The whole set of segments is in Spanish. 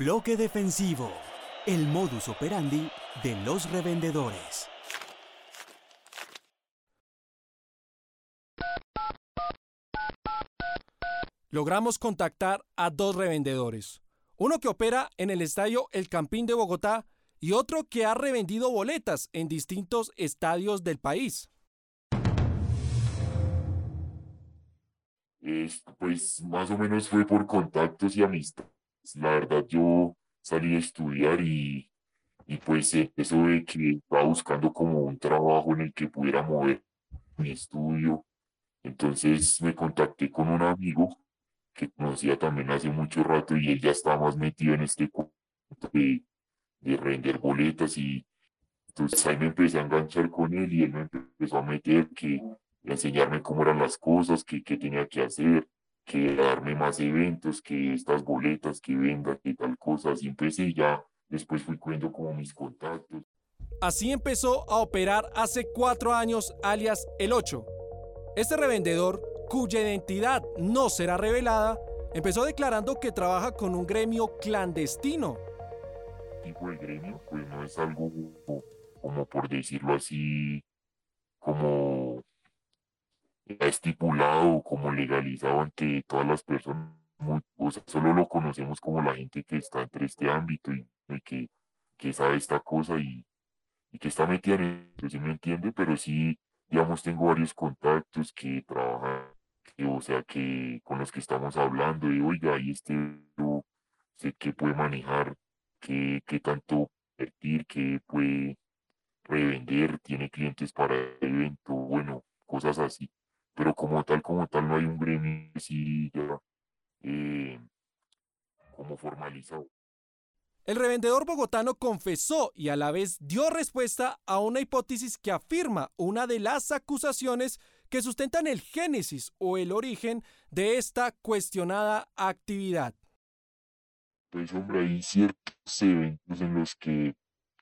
Bloque defensivo. El modus operandi de los revendedores. Logramos contactar a dos revendedores. Uno que opera en el estadio El Campín de Bogotá y otro que ha revendido boletas en distintos estadios del país. pues más o menos fue por contactos y amistad. La verdad yo salí a estudiar y, y pues eso de que estaba buscando como un trabajo en el que pudiera mover mi estudio. Entonces me contacté con un amigo que conocía también hace mucho rato y él ya estaba más metido en este de, de render boletas y entonces ahí me empecé a enganchar con él y él me empezó a meter que enseñarme cómo eran las cosas, qué, qué tenía que hacer, que darme más eventos, que estas boletas que venda, que tal cosa, así empecé ya después fui cuento como mis contactos. Así empezó a operar hace cuatro años alias El 8. Este revendedor cuya identidad no será revelada, empezó declarando que trabaja con un gremio clandestino. Tipo de gremio, pues no es algo como por decirlo así, como estipulado, como legalizado ante todas las personas. o sea, solo lo conocemos como la gente que está entre este ámbito y, que, que, sabe esta cosa y, que está metida en eso, ¿sí me entiende? Pero sí, digamos, tengo varios contactos que trabajan o sea, que con los que estamos hablando, y oiga, y este sé que puede manejar, que, que tanto invertir, que puede revender, tiene clientes para el evento, bueno, cosas así. Pero como tal, como tal, no hay un gremio así ya eh, como formalizado. El revendedor bogotano confesó y a la vez dio respuesta a una hipótesis que afirma una de las acusaciones que sustentan el génesis o el origen de esta cuestionada actividad. Pues hombre, hay ciertos eventos en los que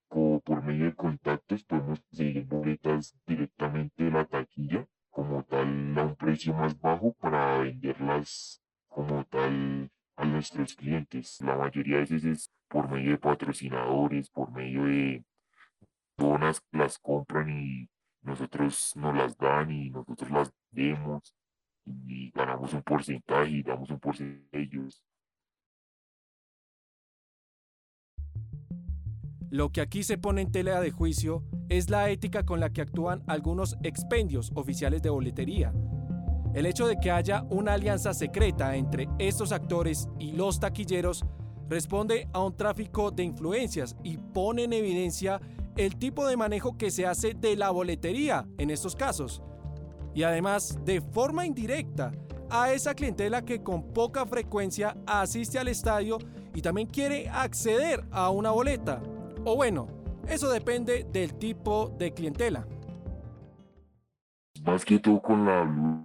por medio de contactos podemos conseguir boletas directamente de la taquilla como tal a un precio más bajo para venderlas como tal a nuestros clientes. La mayoría de veces es por medio de patrocinadores, por medio de donas las compran y nosotros nos las dan y nosotros las demos y ganamos un porcentaje y damos un porcentaje a ellos. Lo que aquí se pone en tela de juicio es la ética con la que actúan algunos expendios oficiales de boletería. El hecho de que haya una alianza secreta entre estos actores y los taquilleros responde a un tráfico de influencias y pone en evidencia el tipo de manejo que se hace de la boletería en estos casos. Y además, de forma indirecta, a esa clientela que con poca frecuencia asiste al estadio y también quiere acceder a una boleta. O bueno, eso depende del tipo de clientela. Más que todo con la luz,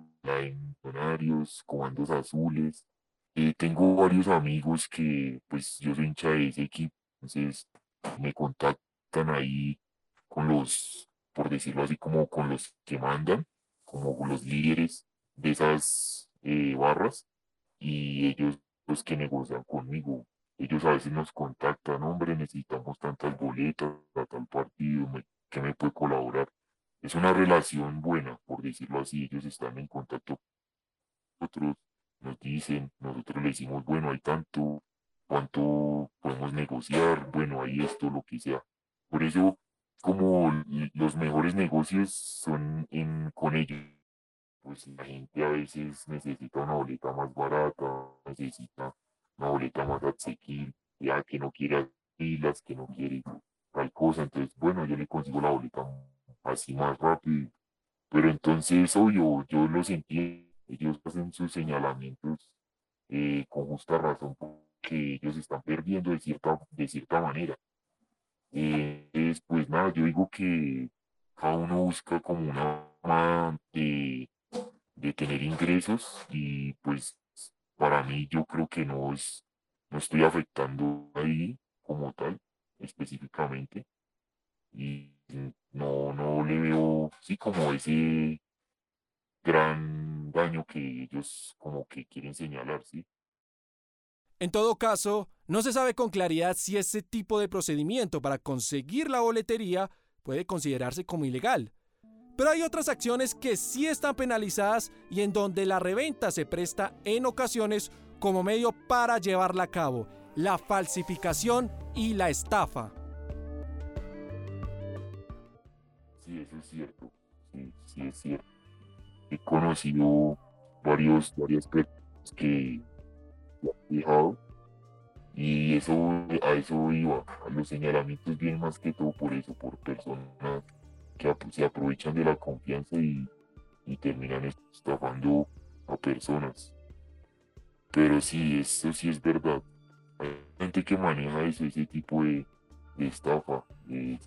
horarios, comandos azules. Eh, tengo varios amigos que, pues, yo soy hincha de ese equipo, entonces me contactan ahí con los, por decirlo así, como con los que mandan, como los líderes de esas eh, barras y ellos los que negocian conmigo. Ellos a veces nos contactan, hombre, necesitamos tantas boletas a tal partido, que me puede colaborar? Es una relación buena, por decirlo así, ellos están en contacto con nosotros, nos dicen, nosotros le decimos, bueno, hay tanto, cuánto podemos negociar, bueno, hay esto, lo que sea. Por eso, como los mejores negocios son en, con ellos, pues la gente a veces necesita una boleta más barata, necesita una boleta más asequible, ya que no quiere filas, que no quiere tal cosa, entonces bueno, yo le consigo la boleta así más rápido, pero entonces obvio, yo lo sentí, ellos hacen sus señalamientos eh, con justa razón porque ellos están perdiendo de cierta, de cierta manera. Eh, pues nada, yo digo que cada uno busca como una de, de tener ingresos y pues para mí yo creo que no es, no estoy afectando ahí como tal específicamente y no, no le veo, sí, como ese gran daño que ellos como que quieren señalar, sí. En todo caso, No se sabe con claridad si ese tipo de procedimiento para conseguir la boletería puede considerarse como ilegal. Pero hay otras acciones que sí están penalizadas y en donde la reventa se presta en ocasiones como medio para llevarla a cabo, la falsificación y la estafa. Sí, eso es cierto. Sí, es cierto. He conocido varios, varias personas que han dejado y eso, a eso iba. A los señalamientos vienen más que todo por eso, por personas que se aprovechan de la confianza y, terminan estafando a personas. Pero sí, eso sí es verdad. Hay gente que maneja ese tipo de, estafa. De,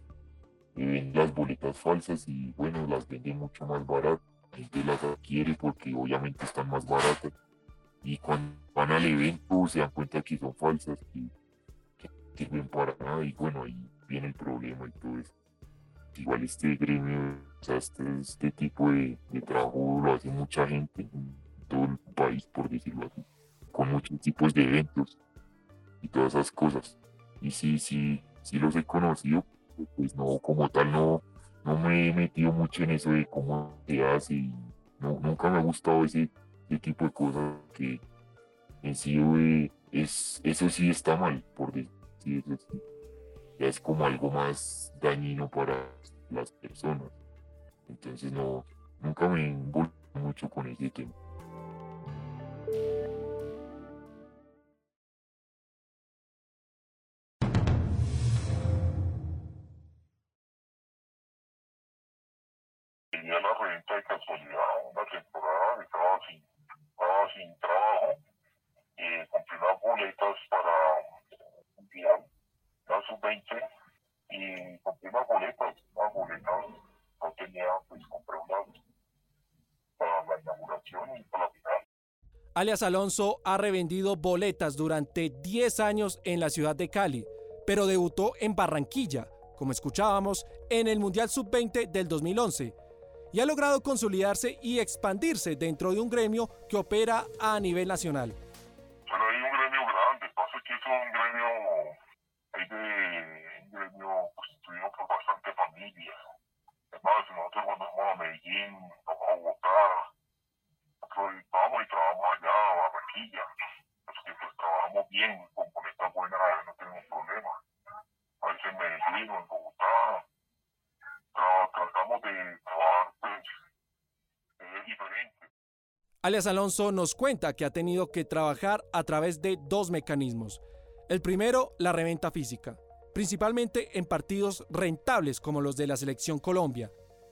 vende las boletas falsas y bueno, las vende mucho más barato. La gente las adquiere porque obviamente están más baratas. Y cuando van al evento se dan cuenta que son falsas que no sirven para nada. Y bueno, ahí viene el problema y todo eso igual este gremio, o sea, este, este tipo de, trabajo lo hace mucha gente en todo el país, por decirlo así, con muchos tipos de eventos y todas esas cosas. Y sí, sí, sí los he conocido, pues no, como tal, no, no me he metido mucho en eso de cómo se hace y nunca me ha gustado ese, tipo de cosas que en sí eh, es, eso sí está mal, por decir eso sí es como algo más dañino para las personas. Entonces no, nunca me involucro mucho con ese tema. Sub-20 y compré unas boletas, unas boletas, no tenía, pues compré unas para la inauguración y para la final. Alias Alonso ha revendido boletas durante 10 años en la ciudad de Cali, pero debutó en Barranquilla, como escuchábamos, en el Mundial Sub-20 del 2011 y ha logrado consolidarse y expandirse dentro de un gremio que opera a nivel nacional. Pero hay un gremio grande, pasa que es un gremio de familias. Además, nosotros cuando vamos a Medellín, vamos a Bogotá, nosotros vamos y trabajamos allá a Barranquilla. Que pues trabajamos bien, con boletas buenas, no tenemos problema. A veces en Medellín o en Bogotá, tratamos de trabajar pues, eh, diferente. Alias Alonso nos cuenta que ha tenido que trabajar a través de dos mecanismos el primero, la reventa física, principalmente en partidos rentables como los de la Selección Colombia.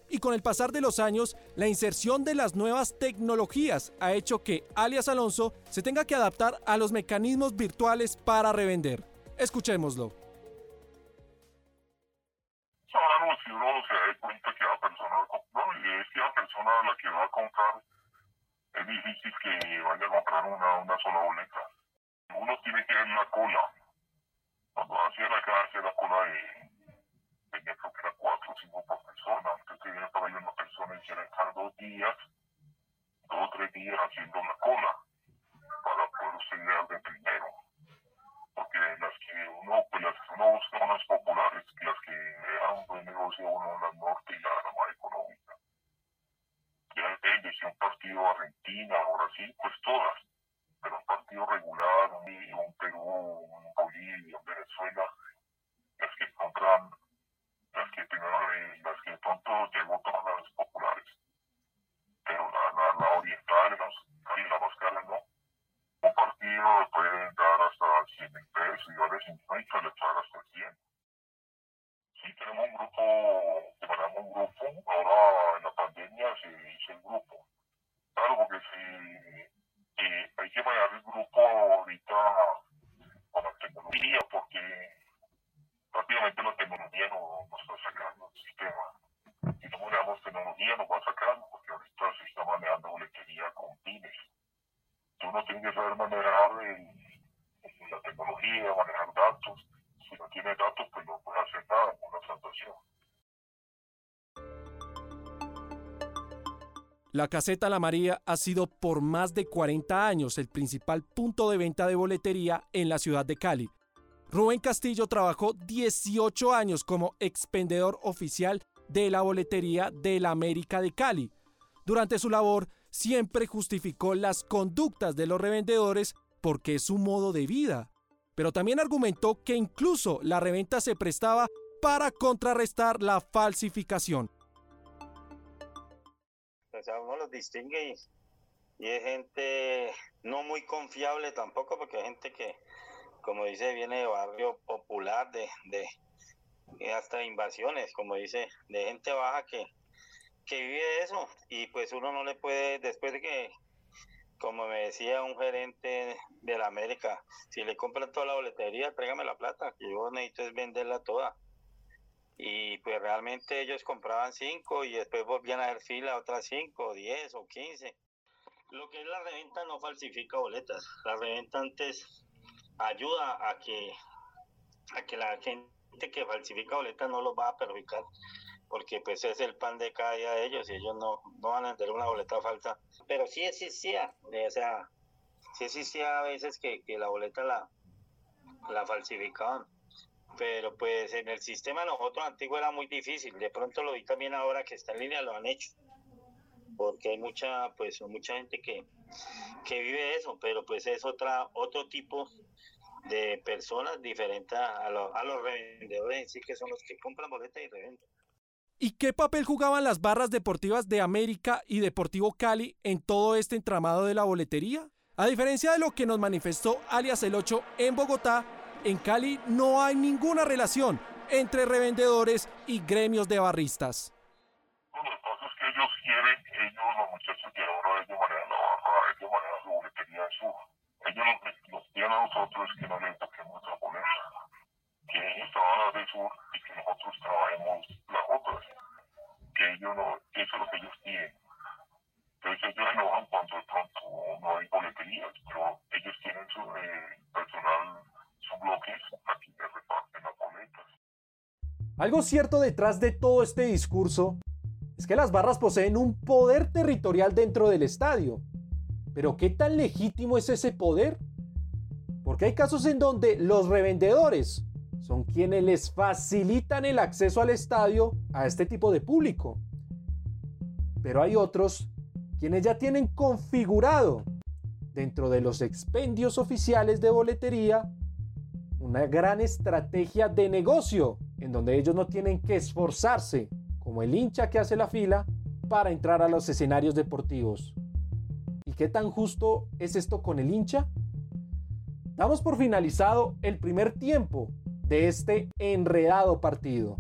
Y con el pasar de los años, la inserción de las nuevas tecnologías ha hecho que alias Alonso se tenga que adaptar a los mecanismos virtuales para revender. Escuchémoslo. Si uno se da cuenta que la persona, la persona a la que va a comprar es difícil que vaya a comprar una, una sola boleta uno tiene que ver la cola. Cuando hacía la clase, la cola de, tenía creo que era cuatro o cinco por persona. Antes tenía para ir una persona y estar dos días, dos o tres días haciendo la cola para poder llegar de primero. Porque las que uno, pues las que uno busca son las populares, las que le dan un buen negocio a uno la norte y la, la más económica. Ya depende si un partido Argentina o Brasil, pues todas pero un partido regular, un, Perú, un Bolivia, Venezuela, las que compran, las que primero, las que pronto llegó todas las populares, pero la, la, oriental y la más cara no. Un partido puede dar hasta 100 mil pesos y vale 50 le echar hasta 100. Sí, tenemos un grupo, separamos un grupo, ahora en la pandemia se hizo el grupo. Claro, porque si hay que manejar el grupo ahorita con la tecnología rápidamente la tecnología nos, nos está sacando el sistema. Si no manejamos tecnología nos va a sacar porque ahorita se está manejando boletería con pines. Tú no tienes que saber manejar la tecnología, manejar datos. Si no tienes datos, pues no puedes hacer nada con la transacción. La caseta La María ha sido por más de 40 años el principal punto de venta de boletería en la ciudad de Cali, Rubén Castillo trabajó 18 años como expendedor oficial de la boletería de la América de Cali. Durante su labor, siempre justificó las conductas de los revendedores porque es su modo de vida. Pero también argumentó que incluso la reventa se prestaba para contrarrestar la falsificación. Sea, uno los distingue y, es gente no muy confiable tampoco, porque hay gente que, como dice, viene de barrio popular, de, de hasta invasiones, como dice, de gente baja que, que vive eso. Y pues uno no le puede, después de que como me decía un gerente de la América, si le compran toda la boletería, tráigame la plata, que yo necesito es venderla toda. Y pues realmente ellos compraban cinco y después volvían a hacer fila otras cinco, diez o quince. Lo que es la reventa no falsifica boletas. La reventa antes ayuda a que, a que la gente que falsifica boletas no los va a perjudicar porque pues es el pan de cada día de ellos y ellos no, no van a vender una boleta falsa. Pero sí existía, o sea, sí existía a veces que, que la boleta la, la falsificaban. Pero pues en el sistema nosotros antiguo era muy difícil. De pronto lo vi también ahora que está en línea, lo han hecho. Porque hay mucha, pues mucha gente que, que vive eso, pero pues es otra, otro tipo de personas diferentes a, a los revendedores en sí, que son los que compran boletas y revenden. ¿Y qué papel jugaban las barras deportivas de América y Deportivo Cali en todo este entramado de la boletería? A diferencia de lo que nos manifestó alias el 8 en Bogotá, en Cali no hay ninguna relación entre revendedores y gremios de barristas. Lo que pasa es que ellos quieren, ellos, los muchachos de ellos manejan su boletería en sur. Ellos nos, nos piden a nosotros que no les toquemos la boleta, que ellos trabajan de sur y que nosotros trabajemos las otras que ellos no, eso es lo que ellos tienen. Entonces ellos enojan cuando de pronto no hay boleterías, pero ellos tienen su eh, personal, su bloque, aquí que reparten las boletas. Algo cierto detrás de todo este discurso es que las barras poseen un poder territorial dentro del estadio. Pero ¿qué tan legítimo es ese poder? Porque hay casos en donde los revendedores son quienes les facilitan el acceso al estadio a este tipo de público. Pero hay otros quienes ya tienen configurado dentro de los expendios oficiales de boletería una gran estrategia de negocio en donde ellos no tienen que esforzarse como el hincha que hace la fila para entrar a los escenarios deportivos. ¿Y qué tan justo es esto con el hincha? Damos por finalizado el primer tiempo de este enredado partido.